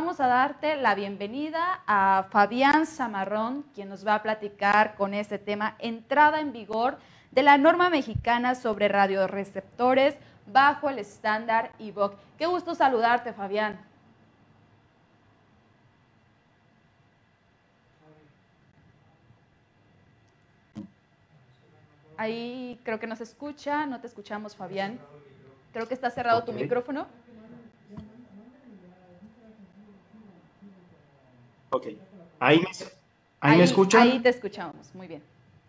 vamos a darte la bienvenida a Fabián Zamarrón, quien nos va a platicar con este tema, entrada en vigor de la norma mexicana sobre radioreceptores bajo el estándar IVOC. Qué gusto saludarte, Fabián. Ahí creo que nos escucha, no te escuchamos, Fabián. Creo que está cerrado tu micrófono. Ok. ¿Ahí me, ahí, me escuchan? Ahí te escuchamos, muy bien.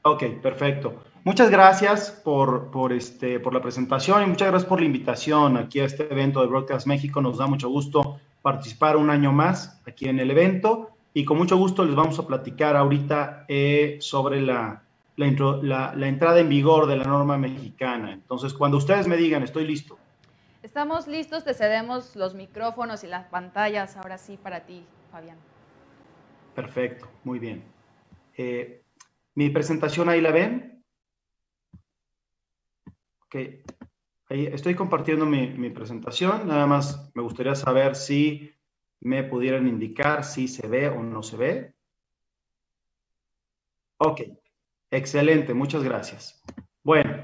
Ok, perfecto. Muchas gracias por, por, este, por la presentación y muchas gracias por la invitación aquí a este evento de Broadcast México. Nos da mucho gusto participar un año más aquí en el evento y con mucho gusto les vamos a platicar ahorita eh, sobre la, la, la entrada en vigor de la norma mexicana. Entonces, cuando ustedes me digan, estoy listo. Estamos listos, te cedemos los micrófonos y las pantallas ahora sí para ti, Fabián. Perfecto, muy bien. Eh, mi presentación ahí la ven. Ok, ahí estoy compartiendo mi, presentación. Nada más me gustaría saber si me pudieran indicar si se ve o no se ve. Ok, excelente, muchas gracias. Bueno,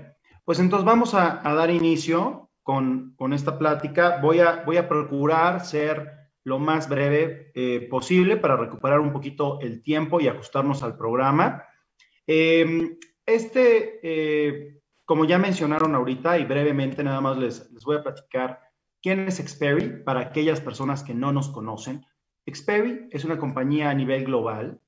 pues entonces vamos a, dar inicio con, con, esta plática. Voy a, voy a procurar ser lo más breve eh, posible para recuperar un poquito el tiempo y ajustarnos al programa. Em, este, eh, como ya mencionaron ahorita y brevemente nada más les, les voy a platicar quién es Xperi para aquellas personas que no nos conocen. Xperi es una compañía a nivel global.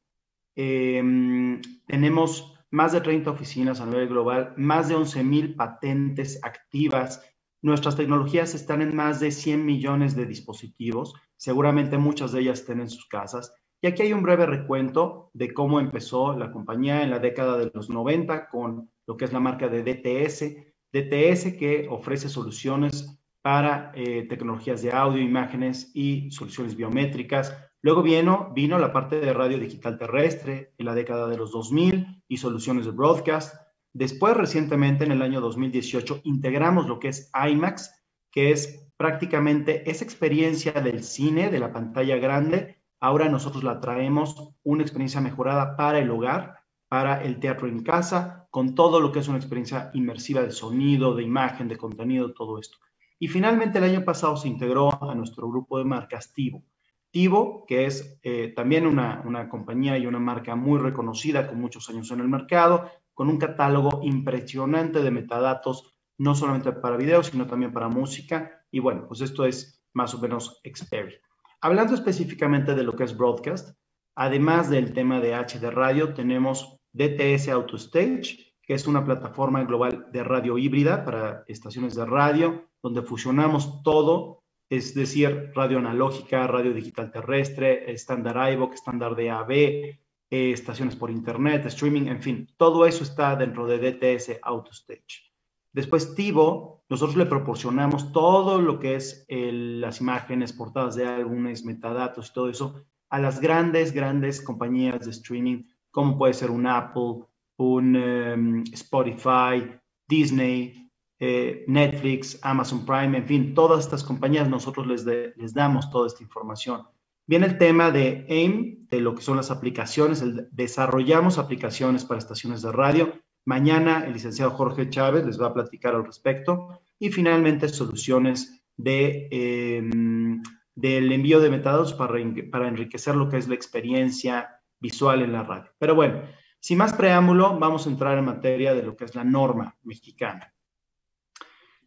Em, tenemos más de 30 oficinas a nivel global, más de 11 mil patentes activas. Nuestras tecnologías están en más de 100 millones de dispositivos Seguramente muchas de ellas estén en sus casas. Y aquí hay un breve recuento de cómo empezó la compañía en la década de los 90 con lo que es la marca de DTS. DTS que ofrece soluciones para eh, tecnologías de audio, imágenes y soluciones biométricas. Luego vino, vino la parte de radio digital terrestre en la década de los 2000 y soluciones de broadcast. Después, recientemente, en el año 2018, integramos lo que es IMAX, que es prácticamente esa experiencia del cine, de la pantalla grande, ahora nosotros la traemos una experiencia mejorada para el hogar, para el teatro en casa, con todo lo que es una experiencia inmersiva de sonido, de imagen, de contenido, todo esto. Y finalmente el año pasado se integró a nuestro grupo de marcas Tivo. Tivo, que es eh, también una, una compañía y una marca muy reconocida con muchos años en el mercado, con un catálogo impresionante de metadatos, no solamente para video, sino también para música, y bueno, pues esto es más o menos Xperi. Hablando específicamente de lo que es broadcast, además del tema de HD radio, tenemos DTS AutoStage, que es una plataforma global de radio híbrida para estaciones de radio, donde fusionamos todo, es decir, radio analógica, radio digital terrestre, estándar iVox, estándar DAB, eh, estaciones por internet, streaming, en fin, todo eso está dentro de DTS AutoStage. Después Tivo, nosotros le proporcionamos todo lo que es las imágenes, portadas de álbumes, metadatos y todo eso a las grandes, grandes compañías de streaming, como puede ser un Apple, un em, Spotify, Disney, eh, Netflix, Amazon Prime, en fin, todas estas compañías nosotros les, les damos toda esta información. Viene el tema de AIM, de lo que son las aplicaciones, desarrollamos aplicaciones para estaciones de radio Mañana el licenciado Jorge Chávez les va a platicar al respecto. Y finalmente soluciones em, del envío de metadatos para, para enriquecer lo que es la experiencia visual en la radio. Pero bueno, sin más preámbulo, vamos a entrar en materia de lo que es la norma mexicana.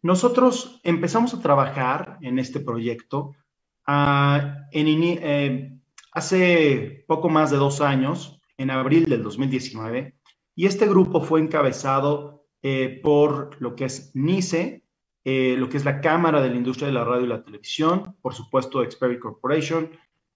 Nosotros empezamos a trabajar en este proyecto ah, eh, hace poco más de dos años, en abril del 2019, y este grupo fue encabezado eh, por lo que es NICE, eh, lo que es la Cámara de la Industria de la Radio y la Televisión, por supuesto Xperi Corporation,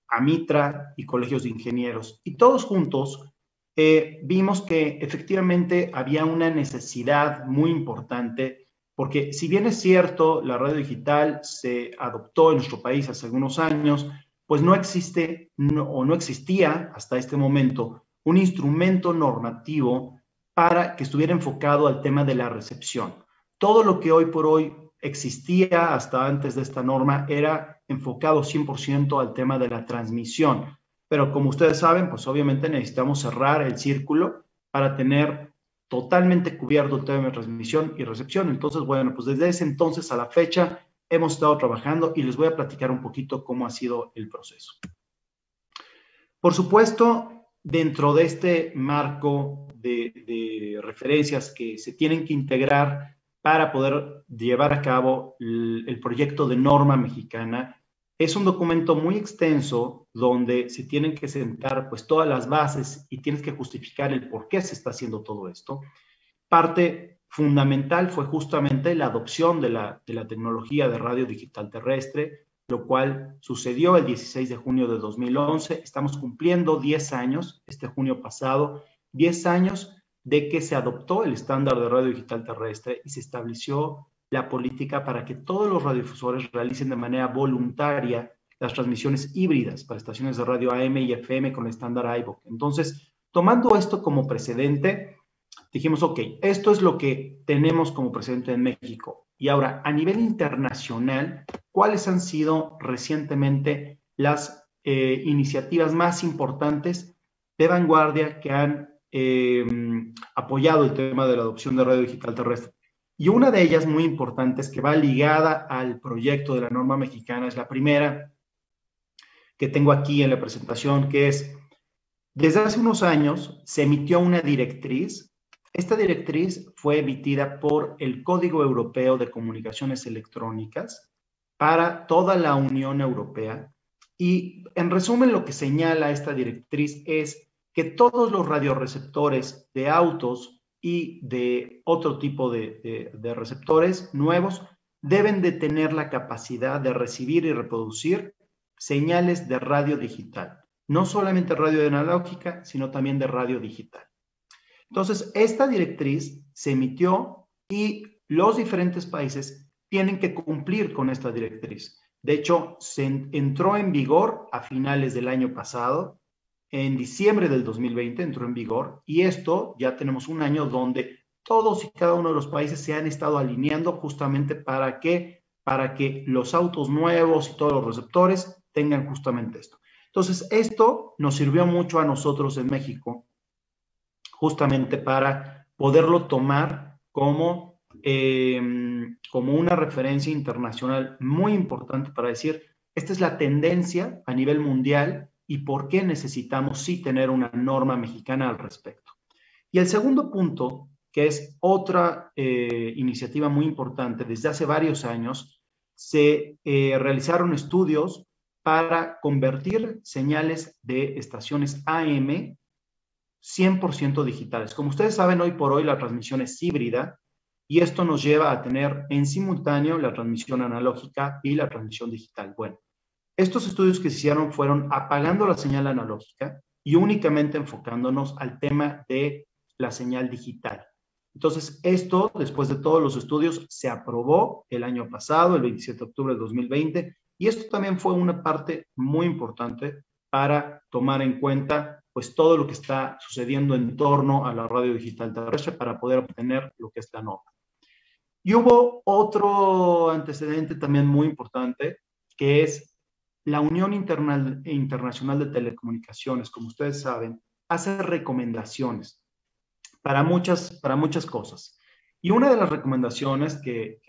Amitra y colegios de ingenieros. Y todos juntos eh, vimos que efectivamente había una necesidad muy importante, porque si bien es cierto, la radio digital se adoptó en nuestro país hace algunos años, pues no existe o no existía hasta este momento un instrumento normativo para que estuviera enfocado al tema de la recepción. Todo lo que hoy por hoy existía hasta antes de esta norma era enfocado 100% al tema de la transmisión. Pero como ustedes saben, pues obviamente necesitamos cerrar el círculo para tener totalmente cubierto el tema de transmisión y recepción. Entonces, bueno, pues desde ese entonces a la fecha hemos estado trabajando y les voy a platicar un poquito cómo ha sido el proceso. Por supuesto, dentro de este marco de, referencias que se tienen que integrar para poder llevar a cabo el, proyecto de norma mexicana, es un documento muy extenso donde se tienen que sentar pues todas las bases y tienes que justificar el por qué se está haciendo todo esto. Parte fundamental fue justamente la adopción de la, de la tecnología de radio digital terrestre, lo cual sucedió el 16 de junio de 2011. Estamos cumpliendo 10 años, este junio pasado, 10 años de que se adoptó el estándar de radio digital terrestre y se estableció la política para que todos los radiodifusores realicen de manera voluntaria las transmisiones híbridas para estaciones de radio AM y FM con el estándar IVOC. Entonces, tomando esto como precedente, dijimos, ok, esto es lo que tenemos como precedente en México. Y ahora, a nivel internacional, ¿cuáles han sido recientemente las eh, iniciativas más importantes de vanguardia que han eh, apoyado el tema de la adopción de radio digital terrestre? Y una de ellas muy importante es que va ligada al proyecto de la norma mexicana, es la primera que tengo aquí en la presentación, que es, desde hace unos años se emitió una directriz. Esta directriz fue emitida por el Código Europeo de Comunicaciones Electrónicas para toda la Unión Europea. Y en resumen, lo que señala esta directriz es que todos los radioreceptores de autos y de otro tipo de, receptores nuevos deben de tener la capacidad de recibir y reproducir señales de radio digital. No solamente radio analógica, sino también de radio digital. Entonces, esta directriz se emitió y los diferentes países tienen que cumplir con esta directriz. De hecho, se entró en vigor a finales del año pasado en diciembre del 2020 entró en vigor y esto ya tenemos un año donde todos y cada uno de los países se han estado alineando justamente para que, para que los autos nuevos y todos los receptores tengan justamente esto. Entonces, esto nos sirvió mucho a nosotros en México, justamente para poderlo tomar como, eh, como una referencia internacional muy importante para decir, esta es la tendencia a nivel mundial y por qué necesitamos sí tener una norma mexicana al respecto. Y el segundo punto, que es otra eh, iniciativa muy importante, desde hace varios años se eh, realizaron estudios para convertir señales de estaciones AM 100% digitales. Como ustedes saben, hoy por hoy la transmisión es híbrida y esto nos lleva a tener en simultáneo la transmisión analógica y la transmisión digital. Bueno, estos estudios que se hicieron fueron apagando la señal analógica y únicamente enfocándonos al tema de la señal digital. Entonces, esto, después de todos los estudios, se aprobó el año pasado, el 27 de octubre de 2020, y esto también fue una parte muy importante para tomar en cuenta pues todo lo que está sucediendo en torno a la radio digital terrestre para poder obtener lo que es la norma. Y hubo otro antecedente también muy importante, que es la Unión Internacional de Telecomunicaciones, como ustedes saben, hace recomendaciones para muchas, para muchas cosas. Y una de las recomendaciones que,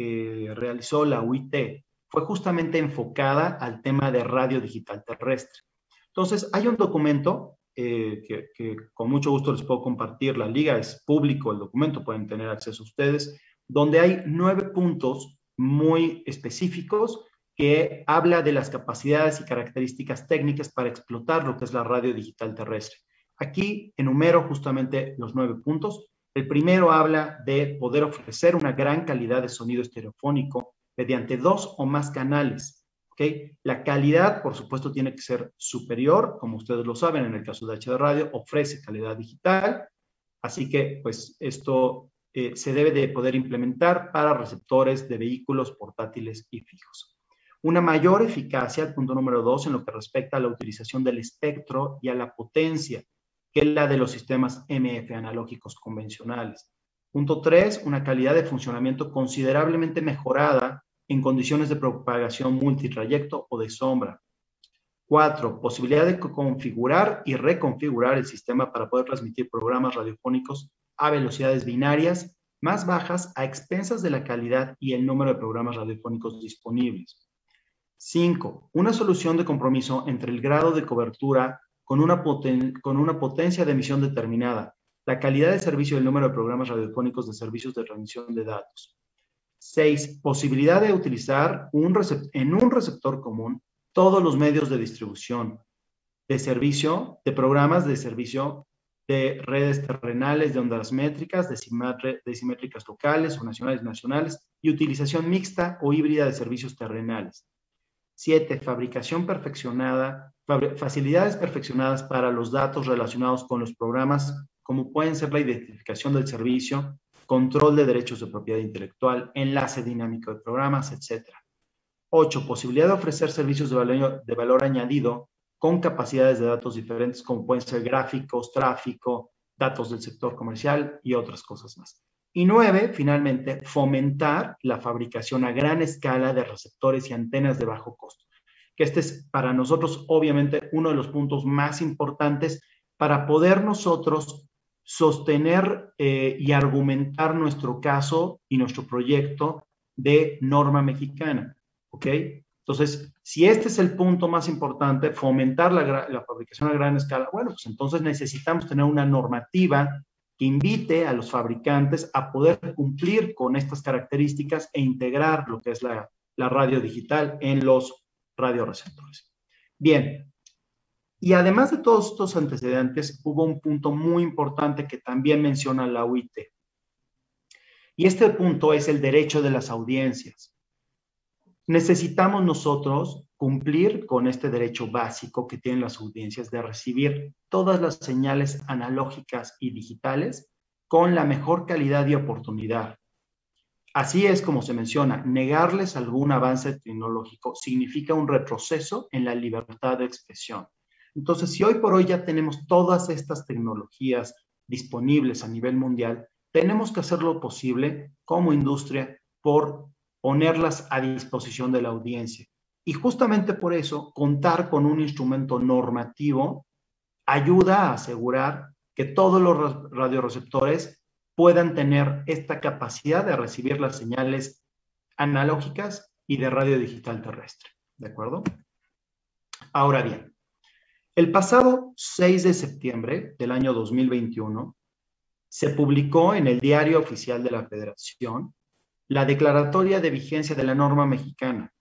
realizó la UIT fue justamente enfocada al tema de radio digital terrestre. Entonces, hay un documento eh, que, que, con mucho gusto les puedo compartir. La liga es público, el documento, pueden tener acceso ustedes, donde hay nueve puntos muy específicos que habla de las capacidades y características técnicas para explotar lo que es la radio digital terrestre. Aquí enumero justamente los nueve puntos. El primero habla de poder ofrecer una gran calidad de sonido estereofónico mediante dos o más canales. ¿okay? La calidad, por supuesto, tiene que ser superior, como ustedes lo saben, en el caso de HD Radio, ofrece calidad digital. Así que, pues, esto eh, se debe de poder implementar para receptores de vehículos portátiles y fijos. Una mayor eficacia, el punto número dos, en lo que respecta a la utilización del espectro y a la potencia, que la de los sistemas MF analógicos convencionales. Punto tres, una calidad de funcionamiento considerablemente mejorada en condiciones de propagación multitrayecto o de sombra. Cuatro, posibilidad de configurar y reconfigurar el sistema para poder transmitir programas radiofónicos a velocidades binarias más bajas a expensas de la calidad y el número de programas radiofónicos disponibles. Cinco, una solución de compromiso entre el grado de cobertura con una, potencia de emisión determinada, la calidad de servicio y el número de programas radiofónicos de servicios de transmisión de datos. Seis, posibilidad de utilizar en un receptor común todos los medios de distribución de servicio, de programas de servicio de redes terrenales de ondas métricas, decimétricas locales o nacionales nacionales y utilización mixta o híbrida de servicios terrenales. Siete, fabricación perfeccionada, facilidades perfeccionadas para los datos relacionados con los programas, como pueden ser la identificación del servicio, control de derechos de propiedad intelectual, enlace dinámico de programas, etc. 8. Posibilidad de ofrecer servicios de valor, de valor añadido con capacidades de datos diferentes, como pueden ser gráficos, tráfico, datos del sector comercial y otras cosas más. Y nueve, finalmente, fomentar la fabricación a gran escala de receptores y antenas de bajo costo. Que este es para nosotros, obviamente, uno de los puntos más importantes para poder nosotros sostener eh, y argumentar nuestro caso y nuestro proyecto de norma mexicana. ¿Ok? Entonces, si este es el punto más importante, fomentar la, fabricación a gran escala, bueno, pues entonces necesitamos tener una normativa que invite a los fabricantes a poder cumplir con estas características e integrar lo que es la, la radio digital en los radioreceptores. Bien, y además de todos estos antecedentes, hubo un punto muy importante que también menciona la UIT. Y este punto es el derecho de las audiencias necesitamos nosotros cumplir con este derecho básico que tienen las audiencias de recibir todas las señales analógicas y digitales con la mejor calidad y oportunidad. Así es como se menciona, negarles algún avance tecnológico significa un retroceso en la libertad de expresión. Entonces, si hoy por hoy ya tenemos todas estas tecnologías disponibles a nivel mundial, tenemos que hacer lo posible como industria por ponerlas a disposición de la audiencia. Y justamente por eso, contar con un instrumento normativo ayuda a asegurar que todos los radioreceptores puedan tener esta capacidad de recibir las señales analógicas y de radio digital terrestre. ¿De acuerdo? Ahora bien, el pasado 6 de septiembre del año 2021 se publicó en el Diario Oficial de la Federación la declaratoria de vigencia de la norma mexicana.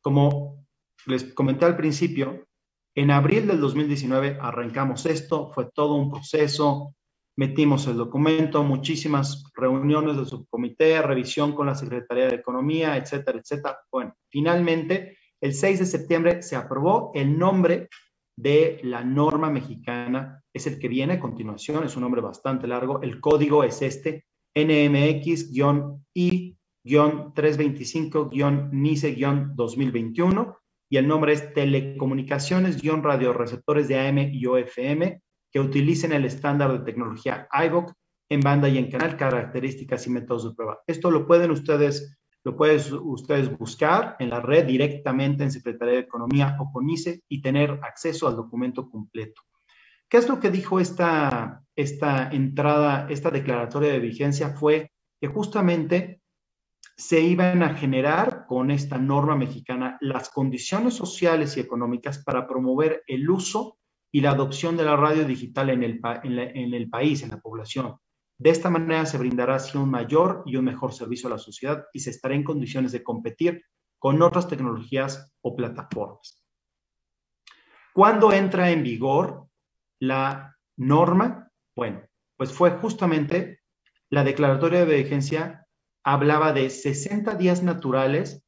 Como les comenté al principio, en abril del 2019 arrancamos esto, fue todo un proceso, metimos el documento, muchísimas reuniones del subcomité, revisión con la Secretaría de Economía, etcétera, etcétera. Bueno, finalmente, el 6 de septiembre se aprobó el nombre de la norma mexicana, es el que viene a continuación, es un nombre bastante largo, el código es este, NMX-I 325-NICE-2021 y el nombre es Telecomunicaciones-Radioreceptores de AM y OFM que utilicen el estándar de tecnología IVOC en banda y en canal, características y métodos de prueba. Esto lo pueden ustedes, lo pueden ustedes buscar en la red directamente en Secretaría de Economía o con ICE y tener acceso al documento completo. ¿Qué es lo que dijo esta, esta entrada, esta declaratoria de vigencia? Fue que justamente se iban a generar con esta norma mexicana las condiciones sociales y económicas para promover el uso y la adopción de la radio digital en el, país, en la población. De esta manera se brindará así un mayor y un mejor servicio a la sociedad y se estará en condiciones de competir con otras tecnologías o plataformas. ¿Cuándo entra en vigor la norma? Bueno, pues fue justamente la declaratoria de vigencia hablaba de 60 días naturales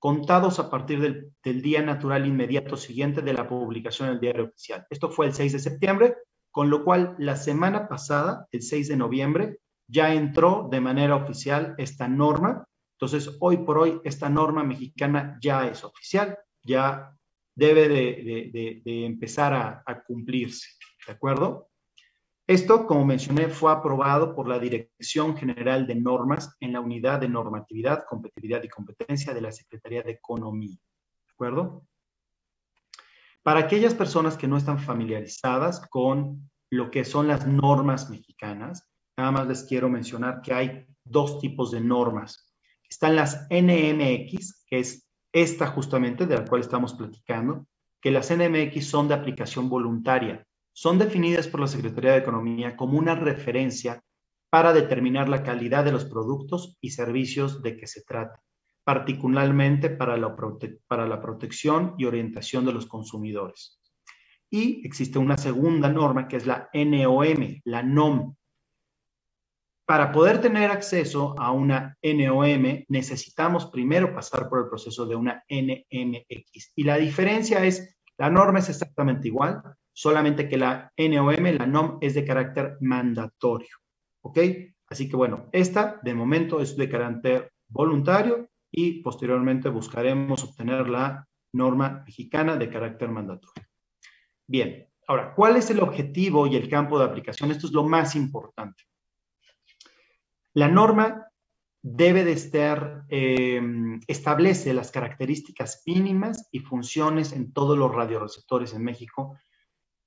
contados a partir del, día natural inmediato siguiente de la publicación del diario oficial. Esto fue el 6 de septiembre, con lo cual la semana pasada, el 6 de noviembre, ya entró de manera oficial esta norma. Entonces, hoy por hoy, esta norma mexicana ya es oficial, ya debe de, empezar a, a, cumplirse, ¿de acuerdo? Esto, como mencioné, fue aprobado por la Dirección General de Normas en la Unidad de Normatividad, Competitividad y Competencia de la Secretaría de Economía. ¿De acuerdo? Para aquellas personas que no están familiarizadas con lo que son las normas mexicanas, nada más les quiero mencionar que hay dos tipos de normas. Están las NMX, que es esta justamente de la cual estamos platicando, que las NMX son de aplicación voluntaria son definidas por la Secretaría de Economía como una referencia para determinar la calidad de los productos y servicios de que se trata, particularmente para la, para la protección y orientación de los consumidores. Y existe una segunda norma que es la NOM, la NOM. Para poder tener acceso a una NOM necesitamos primero pasar por el proceso de una NMX. Y la diferencia es, la norma es exactamente igual, solamente que la NOM, la NOM, es de carácter mandatorio. ¿Ok? Así que bueno, esta de momento es de carácter voluntario y posteriormente buscaremos obtener la norma mexicana de carácter mandatorio. Bien, ahora, ¿cuál es el objetivo y el campo de aplicación? Esto es lo más importante. La norma debe de estar, eh, establece las características mínimas y funciones en todos los radioreceptores en México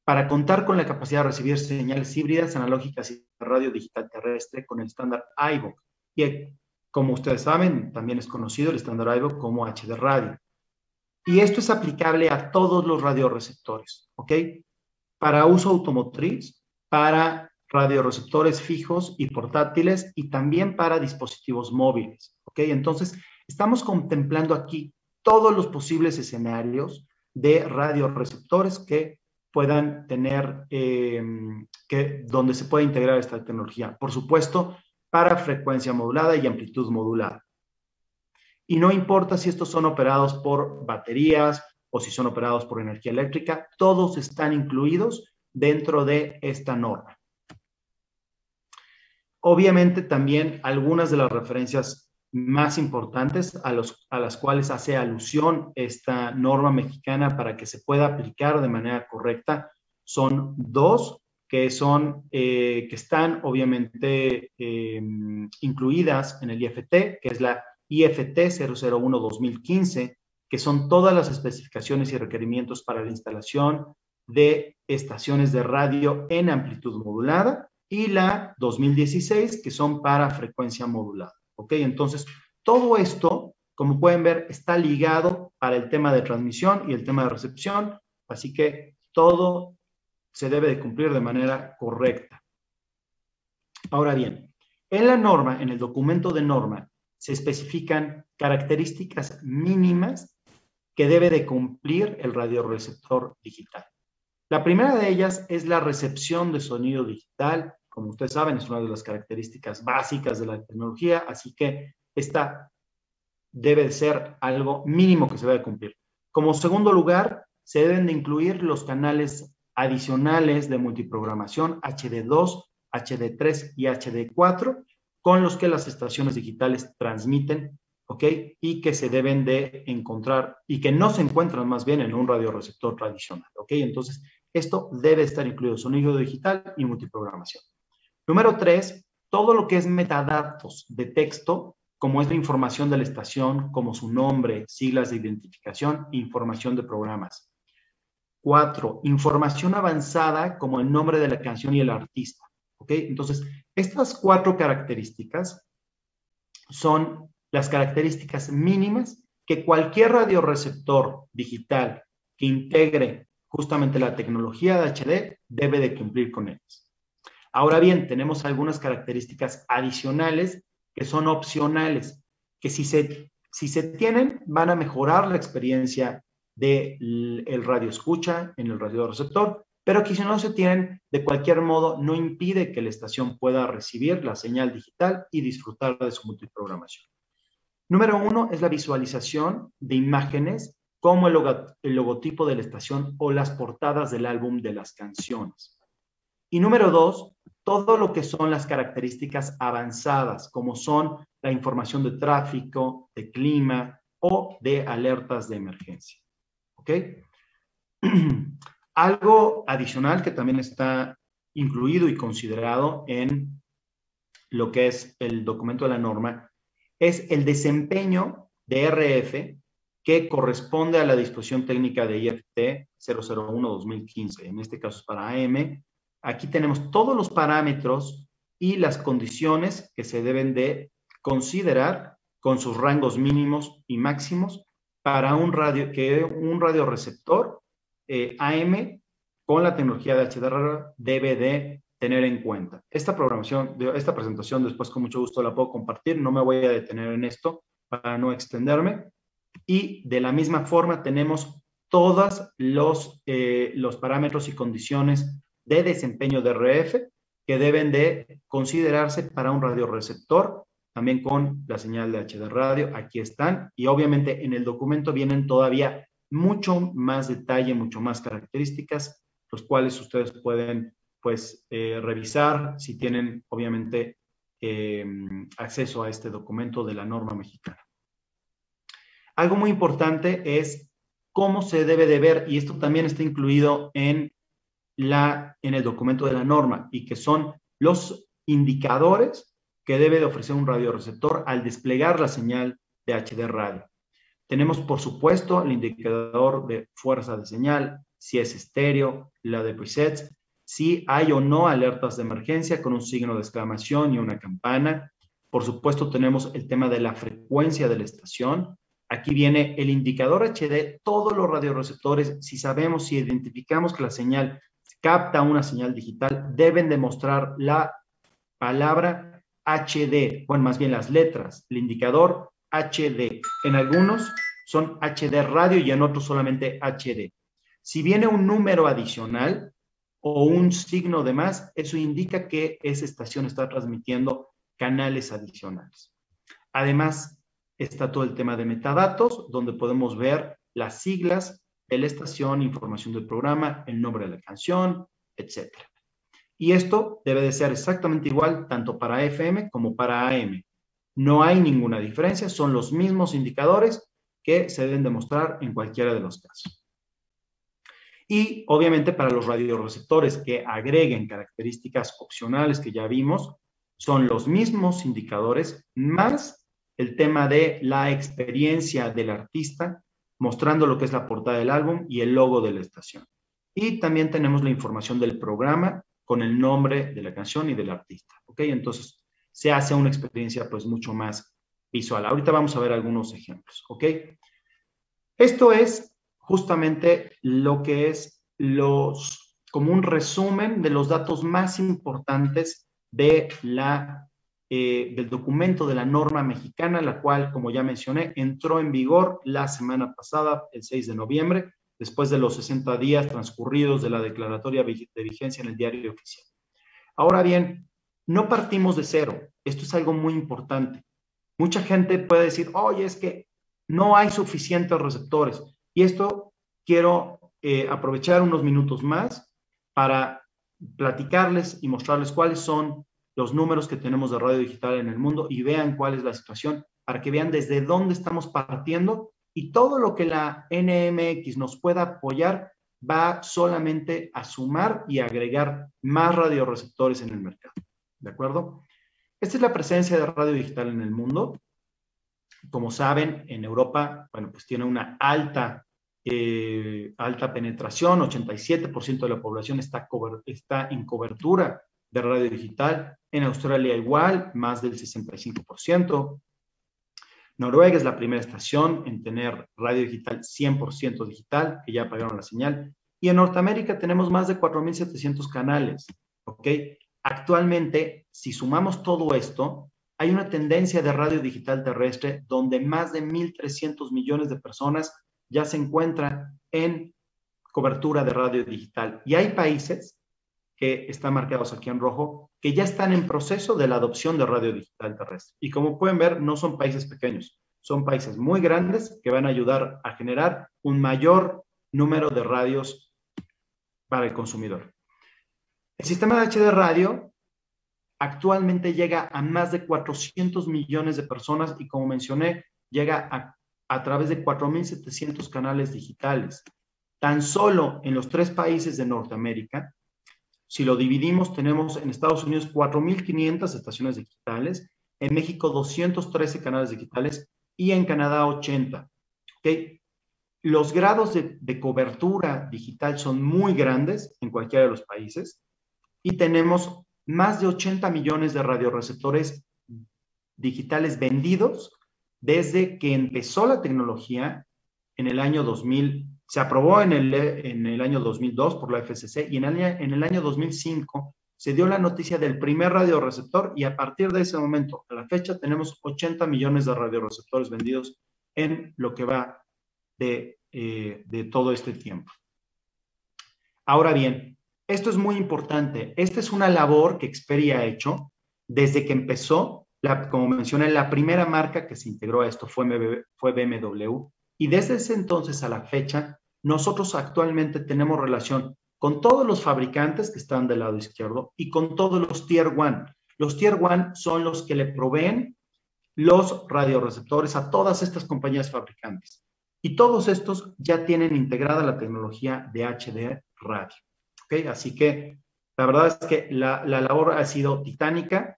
para contar con la capacidad de recibir señales híbridas, analógicas y radio digital terrestre con el estándar iVoc. Y como ustedes saben, también es conocido el estándar iVoc como HD radio. Y esto es aplicable a todos los radioreceptores, ¿ok? Para uso automotriz, para radioreceptores fijos y portátiles y también para dispositivos móviles, ¿ok? Entonces, estamos contemplando aquí todos los posibles escenarios de radioreceptores que puedan tener, eh, que, donde se pueda integrar esta tecnología. Por supuesto, para frecuencia modulada y amplitud modulada. Y no importa si estos son operados por baterías o si son operados por energía eléctrica, todos están incluidos dentro de esta norma. Obviamente también algunas de las referencias más importantes a, los, a las cuales hace alusión esta norma mexicana para que se pueda aplicar de manera correcta son dos que son eh, que están obviamente eh, incluidas en el IFT, que es la IFT 001-2015, que son todas las especificaciones y requerimientos para la instalación de estaciones de radio en amplitud modulada, y la 2016, que son para frecuencia modulada. ¿Ok? Entonces, todo esto, como pueden ver, está ligado para el tema de transmisión y el tema de recepción, así que todo se debe de cumplir de manera correcta. Ahora bien, en la norma, en el documento de norma, se especifican características mínimas que debe de cumplir el radioreceptor digital. La primera de ellas es la recepción de sonido digital como ustedes saben, es una de las características básicas de la tecnología, así que esta debe de ser algo mínimo que se debe cumplir. Como segundo lugar, se deben de incluir los canales adicionales de multiprogramación HD2, HD3 y HD4 con los que las estaciones digitales transmiten, ¿ok? Y que se deben de encontrar y que no se encuentran más bien en un radioreceptor tradicional, ¿ok? Entonces, esto debe estar incluido, sonido digital y multiprogramación. Número tres, todo lo que es metadatos de texto, como es la información de la estación, como su nombre, siglas de identificación, información de programas. Cuatro, información avanzada como el nombre de la canción y el artista. ¿Ok? Entonces, estas cuatro características son las características mínimas que cualquier radioreceptor digital que integre justamente la tecnología de HD debe de cumplir con ellas. Ahora bien, tenemos algunas características adicionales que son opcionales, que si se, si se tienen van a mejorar la experiencia del el radio escucha en el radio receptor, pero que si no se tienen, de cualquier modo, no impide que la estación pueda recibir la señal digital y disfrutar de su multiprogramación. Número uno es la visualización de imágenes como el, el logotipo de la estación o las portadas del álbum de las canciones. Y número dos, todo lo que son las características avanzadas, como son la información de tráfico, de clima o de alertas de emergencia. ¿Ok? Algo adicional que también está incluido y considerado en lo que es el documento de la norma es el desempeño de RF que corresponde a la disposición técnica de IFT 001-2015. En este caso es para AM. Aquí tenemos todos los parámetros y las condiciones que se deben de considerar con sus rangos mínimos y máximos para un radio, que un radioreceptor eh, AM con la tecnología de HDR debe de tener en cuenta. Esta programación, esta presentación después con mucho gusto la puedo compartir, no me voy a detener en esto para no extenderme. Y de la misma forma tenemos todos los, eh, los parámetros y condiciones de desempeño de RF que deben de considerarse para un radioreceptor, también con la señal de HD radio, aquí están, y obviamente en el documento vienen todavía mucho más detalle, mucho más características, los cuales ustedes pueden pues eh, revisar si tienen obviamente eh, acceso a este documento de la norma mexicana. Algo muy importante es cómo se debe de ver, y esto también está incluido en, la, en el documento de la norma, y que son los indicadores que debe de ofrecer un radioreceptor al desplegar la señal de HD radio. Tenemos, por supuesto, el indicador de fuerza de señal, si es estéreo, la de presets, si hay o no alertas de emergencia con un signo de exclamación y una campana. Por supuesto, tenemos el tema de la frecuencia de la estación. Aquí viene el indicador HD, todos los radioreceptores, si sabemos, si identificamos que la señal capta una señal digital, deben demostrar la palabra HD, bueno, más bien las letras, el indicador HD. En algunos son HD radio y en otros solamente HD. Si viene un número adicional, o un signo de más, eso indica que esa estación está transmitiendo canales adicionales. Además, está todo el tema de metadatos, donde podemos ver las siglas de la estación, información del programa, el nombre de la canción, etc. Y esto debe de ser exactamente igual tanto para FM como para AM. No hay ninguna diferencia, son los mismos indicadores que se deben demostrar en cualquiera de los casos. Y obviamente para los radioreceptores que agreguen características opcionales que ya vimos, son los mismos indicadores más el tema de la experiencia del artista, mostrando lo que es la portada del álbum y el logo de la estación. Y también tenemos la información del programa con el nombre de la canción y del artista. ¿Ok? Entonces se hace una experiencia pues mucho más visual. Ahorita vamos a ver algunos ejemplos. ¿Ok? Esto es justamente lo que es los, como un resumen de los datos más importantes de la, eh, del documento de la norma mexicana, la cual, como ya mencioné, entró en vigor la semana pasada, el 6 de noviembre, después de los 60 días transcurridos de la declaratoria de vigencia en el diario oficial. Ahora bien, no partimos de cero. Esto es algo muy importante. Mucha gente puede decir, oye, es que no hay suficientes receptores. Y esto quiero eh, aprovechar unos minutos más para platicarles y mostrarles cuáles son los números que tenemos de radio digital en el mundo y vean cuál es la situación para que vean desde dónde estamos partiendo y todo lo que la NMX nos pueda apoyar va solamente a sumar y agregar más radioreceptores en el mercado. ¿De acuerdo? Esta es la presencia de radio digital en el mundo. Como saben, en Europa, bueno, pues tiene una alta eh, alta penetración, 87% de la población está, está en cobertura de radio digital. En Australia igual, más del 65%. Noruega es la primera estación en tener radio digital 100% digital, que ya apagaron la señal. Y en Norteamérica tenemos más de 4.700 canales. ¿ok? Actualmente, si sumamos todo esto, hay una tendencia de radio digital terrestre donde más de 1.300 millones de personas ya se encuentra en cobertura de radio digital. Y hay países que están marcados aquí en rojo, que ya están en proceso de la adopción de radio digital terrestre. Y como pueden ver, no son países pequeños, son países muy grandes que van a ayudar a generar un mayor número de radios para el consumidor. El sistema de HD radio actualmente llega a más de 400 millones de personas y como mencioné, llega a través de 4.700 canales digitales. Tan solo en los tres países de Norteamérica, si lo dividimos, tenemos en Estados Unidos 4.500 estaciones digitales, en México 213 canales digitales y en Canadá 80. ¿okay? Los grados de, de, cobertura digital son muy grandes en cualquiera de los países y tenemos más de 80 millones de radioreceptores digitales vendidos desde que empezó la tecnología en el año 2000. Se aprobó en el, en el año 2002 por la FCC y en el, en el año 2005 se dio la noticia del primer radioreceptor y a partir de ese momento a la fecha tenemos 80 millones de radioreceptores vendidos en lo que va de, eh, de todo este tiempo. Ahora bien, esto es muy importante. Esta es una labor que Xperia ha hecho desde que empezó, como mencioné, la primera marca que se integró a esto fue, fue BMW. Y desde ese entonces a la fecha, nosotros actualmente tenemos relación con todos los fabricantes que están del lado izquierdo y con todos los Tier 1. Los Tier 1 son los que le proveen los radioreceptores a todas estas compañías fabricantes. Y todos estos ya tienen integrada la tecnología de HD radio. ¿Okay? Así que la verdad es que la, la labor ha sido titánica,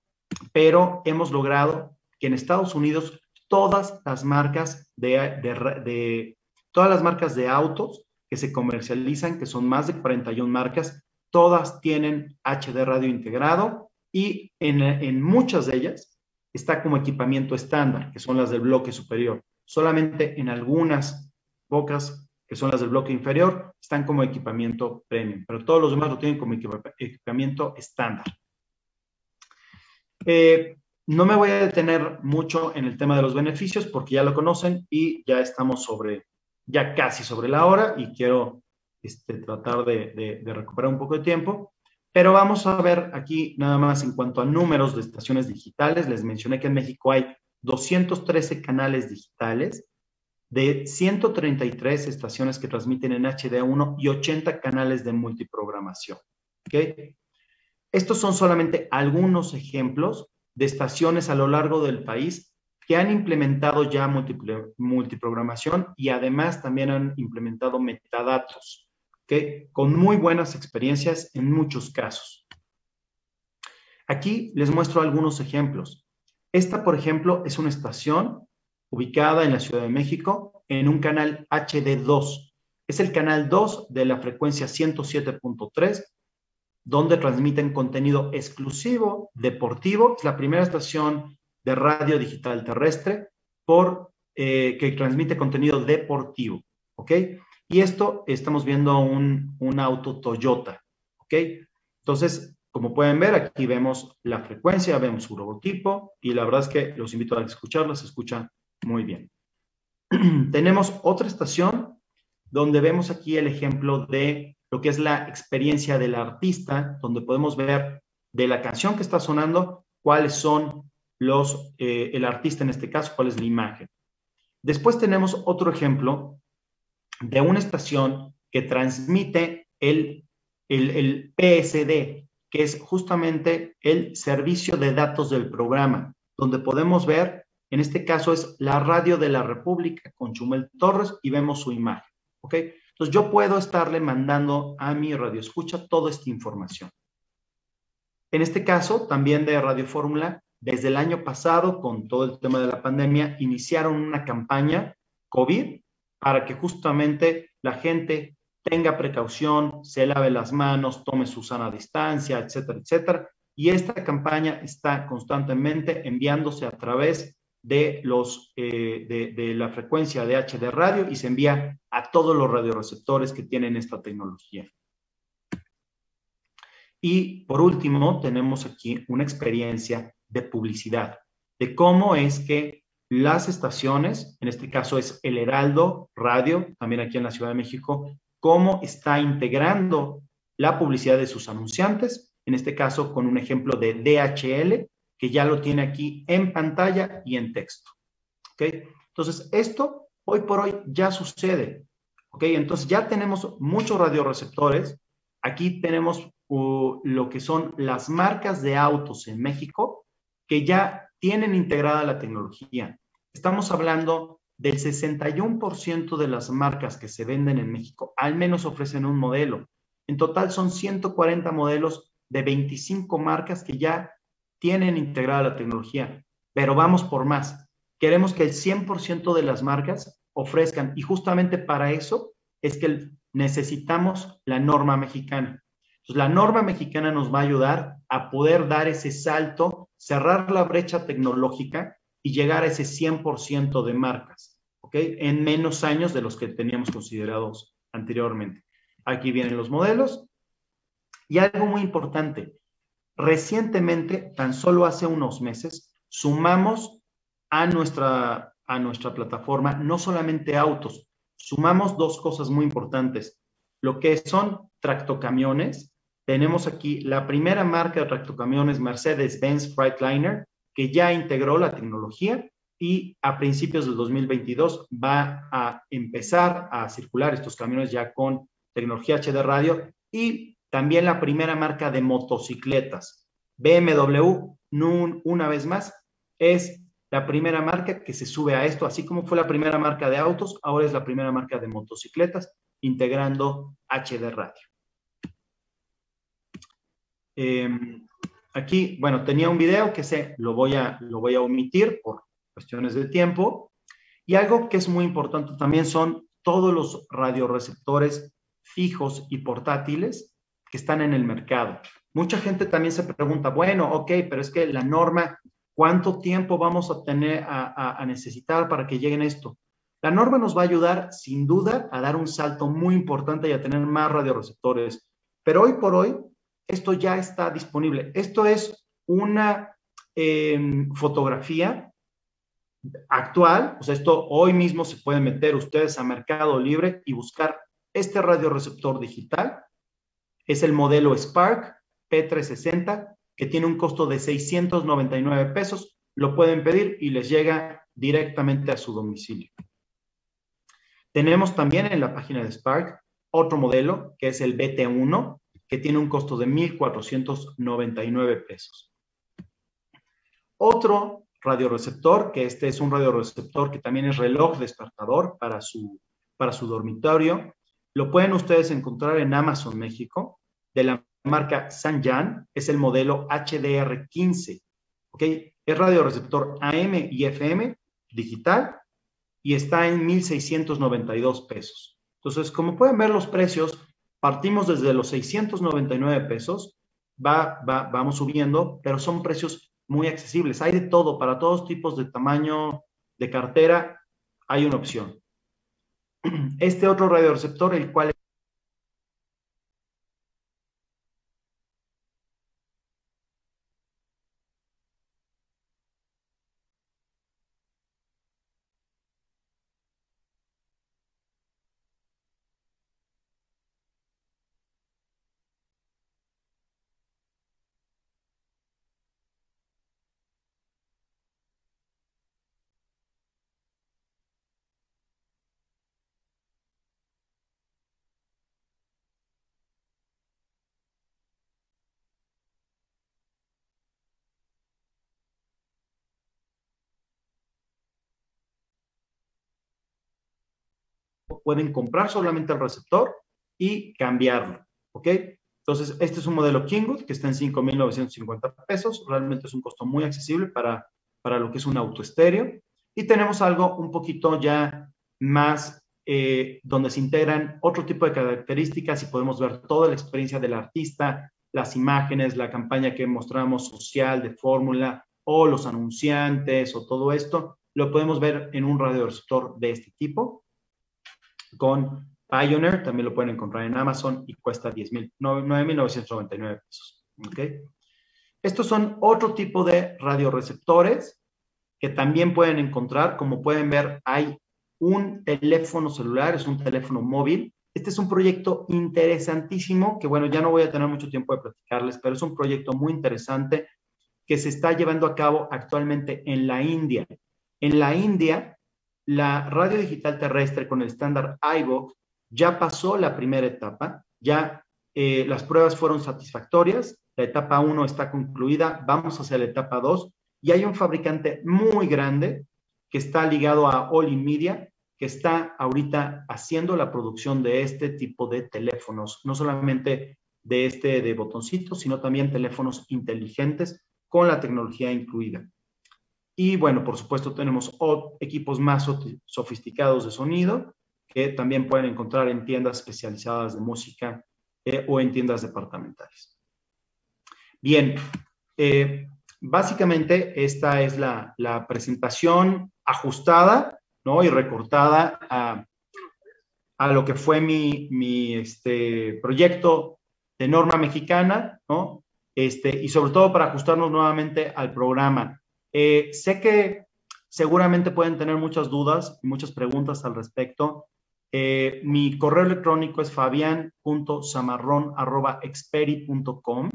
pero hemos logrado que en Estados Unidos todas las marcas de, de, todas las marcas de autos que se comercializan, que son más de 41 marcas, todas tienen HD radio integrado y en, en muchas de ellas está como equipamiento estándar, que son las del bloque superior. Solamente en algunas pocas, que son las del bloque inferior, están como equipamiento premium, pero todos los demás lo tienen como equipamiento estándar. Eh, no me voy a detener mucho en el tema de los beneficios porque ya lo conocen y ya estamos sobre, ya casi sobre la hora y quiero este, tratar de, recuperar un poco de tiempo. Pero vamos a ver aquí nada más en cuanto a números de estaciones digitales. Les mencioné que en México hay 213 canales digitales de 133 estaciones que transmiten en HD1 y 80 canales de multiprogramación. ¿okay? Estos son solamente algunos ejemplos de estaciones a lo largo del país que han implementado ya multiprogramación y además también han implementado metadatos, ¿okay? con muy buenas experiencias en muchos casos. Aquí les muestro algunos ejemplos. Esta, por ejemplo, es una estación ubicada en la Ciudad de México en un canal HD2. Es el canal 2 de la frecuencia 107.3 donde transmiten contenido exclusivo deportivo. Es la primera estación de radio digital terrestre por, eh, que transmite contenido deportivo. ¿Ok? Y esto estamos viendo un, un auto Toyota. ¿Ok? Entonces, como pueden ver, aquí vemos la frecuencia, vemos su logotipo y la verdad es que los invito a escucharla, se escucha muy bien. Tenemos otra estación donde vemos aquí el ejemplo de lo que es la experiencia del artista, donde podemos ver de la canción que está sonando cuáles son los, eh, el artista en este caso, cuál es la imagen. Después tenemos otro ejemplo de una estación que transmite el, el, el PSD, que es justamente el servicio de datos del programa, donde podemos ver, en este caso es la radio de la República con Chumel Torres y vemos su imagen. ¿ok? Entonces yo puedo estarle mandando a mi radio escucha toda esta información. En este caso, también de Radio Fórmula, desde el año pasado, con todo el tema de la pandemia, iniciaron una campaña COVID para que justamente la gente tenga precaución, se lave las manos, tome su sana distancia, etcétera, etcétera. Y esta campaña está constantemente enviándose a través de, los, eh, de, de, la frecuencia de HD radio y se envía a todos los radioreceptores que tienen esta tecnología. Y por último, tenemos aquí una experiencia de publicidad, de cómo es que las estaciones, en este caso es el Heraldo Radio, también aquí en la Ciudad de México, cómo está integrando la publicidad de sus anunciantes, en este caso con un ejemplo de DHL, que ya lo tiene aquí en pantalla y en texto. ¿Ok? Entonces, esto hoy por hoy ya sucede. ¿Ok? Entonces, ya tenemos muchos radioreceptores. Aquí tenemos uh, lo que son las marcas de autos en México que ya tienen integrada la tecnología. Estamos hablando del 61% de las marcas que se venden en México, al menos ofrecen un modelo. En total son 140 modelos de 25 marcas que ya tienen integrada la tecnología, pero vamos por más. Queremos que el 100% de las marcas ofrezcan y justamente para eso es que necesitamos la norma mexicana. La norma mexicana nos va a ayudar a poder dar ese salto, cerrar la brecha tecnológica y llegar a ese 100% de marcas, ¿ok? En menos años de los que teníamos considerados anteriormente. Aquí vienen los modelos. Y algo muy importante, recientemente, tan solo hace unos meses, sumamos a nuestra, a nuestra plataforma no solamente autos, sumamos dos cosas muy importantes. Lo que son tractocamiones, tenemos aquí la primera marca de tractocamiones Mercedes-Benz Freightliner, que ya integró la tecnología y a principios del 2022 va a empezar a circular estos camiones ya con tecnología HD radio y también la primera marca de motocicletas. BMW, una vez más, es la primera marca que se sube a esto, así como fue la primera marca de autos, ahora es la primera marca de motocicletas integrando HD radio. Em, aquí, bueno, tenía un video que se lo voy a, lo voy a omitir por cuestiones de tiempo. Y algo que es muy importante también son todos los radioreceptores fijos y portátiles que están en el mercado. Mucha gente también se pregunta, bueno, ok, pero es que la norma, ¿cuánto tiempo vamos a tener a, necesitar para que lleguen esto? La norma nos va a ayudar sin duda a dar un salto muy importante y a tener más radioreceptores. Pero hoy por hoy, esto ya está disponible. Esto es una em, fotografía actual, o sea, esto hoy mismo se puede meter ustedes a Mercado Libre y buscar este radioreceptor digital. Es el modelo Spark P360 que tiene un costo de 699 pesos. Lo pueden pedir y les llega directamente a su domicilio. Tenemos también en la página de Spark otro modelo que es el BT1 que tiene un costo de 1.499 pesos. Otro radioreceptor, que este es un radioreceptor que también es reloj despertador para su, para su dormitorio. Lo pueden ustedes encontrar en Amazon México, de la marca Sanjan, es el modelo HDR15. ¿ok? Es radioreceptor AM y FM digital y está en 1.692 pesos. Entonces, como pueden ver los precios, partimos desde los 699 pesos, va, va, vamos subiendo, pero son precios muy accesibles. Hay de todo, para todos tipos de tamaño de cartera, hay una opción. Este otro radioreceptor, el cual pueden comprar solamente el receptor y cambiarlo, ¿ok? Entonces, este es un modelo Kingwood que está en 5.950 pesos. Realmente es un costo muy accesible para, para lo que es un auto estéreo. Y tenemos algo un poquito ya más eh, donde se integran otro tipo de características y podemos ver toda la experiencia del artista, las imágenes, la campaña que mostramos social de fórmula o los anunciantes o todo esto, lo podemos ver en un radioreceptor de este tipo con Pioneer, también lo pueden encontrar en Amazon y cuesta 9.999 pesos. ¿okay? Estos son otro tipo de radioreceptores que también pueden encontrar. Como pueden ver, hay un teléfono celular, es un teléfono móvil. Este es un proyecto interesantísimo que, bueno, ya no voy a tener mucho tiempo de platicarles, pero es un proyecto muy interesante que se está llevando a cabo actualmente en la India. En la India, la radio digital terrestre con el estándar iVox ya pasó la primera etapa, ya eh, las pruebas fueron satisfactorias, la etapa 1 está concluida, vamos hacia la etapa 2 y hay un fabricante muy grande que está ligado a All In Media que está ahorita haciendo la producción de este tipo de teléfonos, no solamente de este de botoncitos, sino también teléfonos inteligentes con la tecnología incluida. Y bueno, por supuesto tenemos equipos más sofisticados de sonido que también pueden encontrar en tiendas especializadas de música eh, o en tiendas departamentales. Bien, eh, básicamente esta es la, presentación ajustada ¿no? y recortada a, lo que fue mi, este, proyecto de norma mexicana, ¿no? Este, y sobre todo para ajustarnos nuevamente al programa. Eh, sé que seguramente pueden tener muchas dudas y muchas preguntas al respecto. Eh, mi correo electrónico es fabian.zamarrón.experi.com.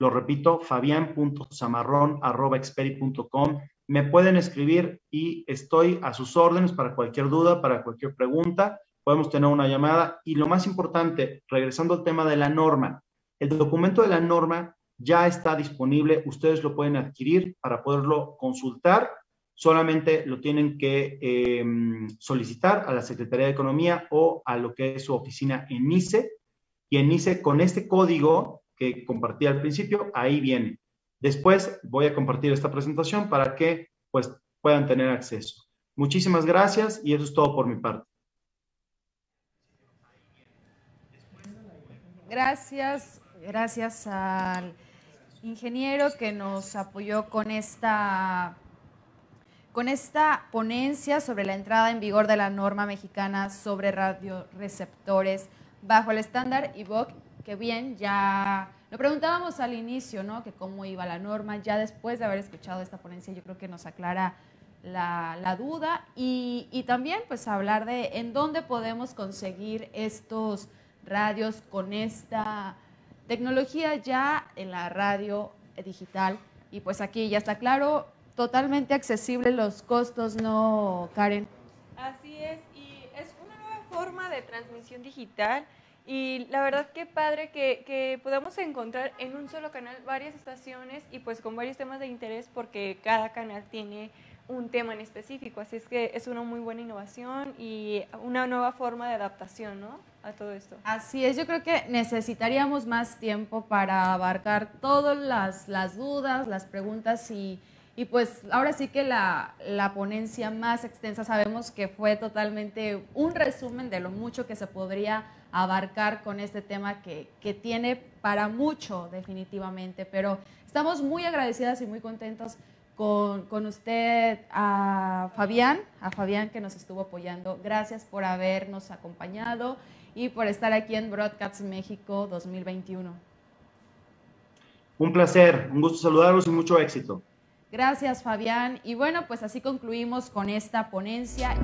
Lo repito, fabian.zamarrón.experi.com. Me pueden escribir y estoy a sus órdenes para cualquier duda, para cualquier pregunta. Podemos tener una llamada. Y lo más importante, regresando al tema de la norma, el documento de la norma ya está disponible. Ustedes lo pueden adquirir para poderlo consultar solamente lo tienen que em, solicitar a la Secretaría de Economía o a lo que es su oficina en NICE. Y en NICE, con este código que compartí al principio, ahí viene. Después voy a compartir esta presentación para que pues, puedan tener acceso. Muchísimas gracias y eso es todo por mi parte. Gracias, gracias al ingeniero que nos apoyó con esta con esta ponencia sobre la entrada en vigor de la norma mexicana sobre radioreceptores bajo el estándar IVOC, que bien, ya lo preguntábamos al inicio, ¿no? Que cómo iba la norma, ya después de haber escuchado esta ponencia, yo creo que nos aclara la, duda y, y, también pues hablar de en dónde podemos conseguir estos radios con esta tecnología ya en la radio digital. Y pues aquí ya está claro, totalmente accesible los costos, ¿no, Karen? Así es, y es una nueva forma de transmisión digital y la verdad que padre que, que, podamos encontrar en un solo canal varias estaciones y pues con varios temas de interés porque cada canal tiene un tema en específico, así es que es una muy buena innovación y una nueva forma de adaptación ¿no? A todo esto. Así es, yo creo que necesitaríamos más tiempo para abarcar todas las, las dudas, las preguntas y y pues ahora sí que la, ponencia más extensa sabemos que fue totalmente un resumen de lo mucho que se podría abarcar con este tema que, tiene para mucho definitivamente. Pero estamos muy agradecidas y muy contentos con, con, usted, a Fabián, a Fabián que nos estuvo apoyando. Gracias por habernos acompañado y por estar aquí en Broadcast México 2021. Un placer, un gusto saludarlos y mucho éxito. Gracias, Fabián. Y bueno, pues así concluimos con esta ponencia.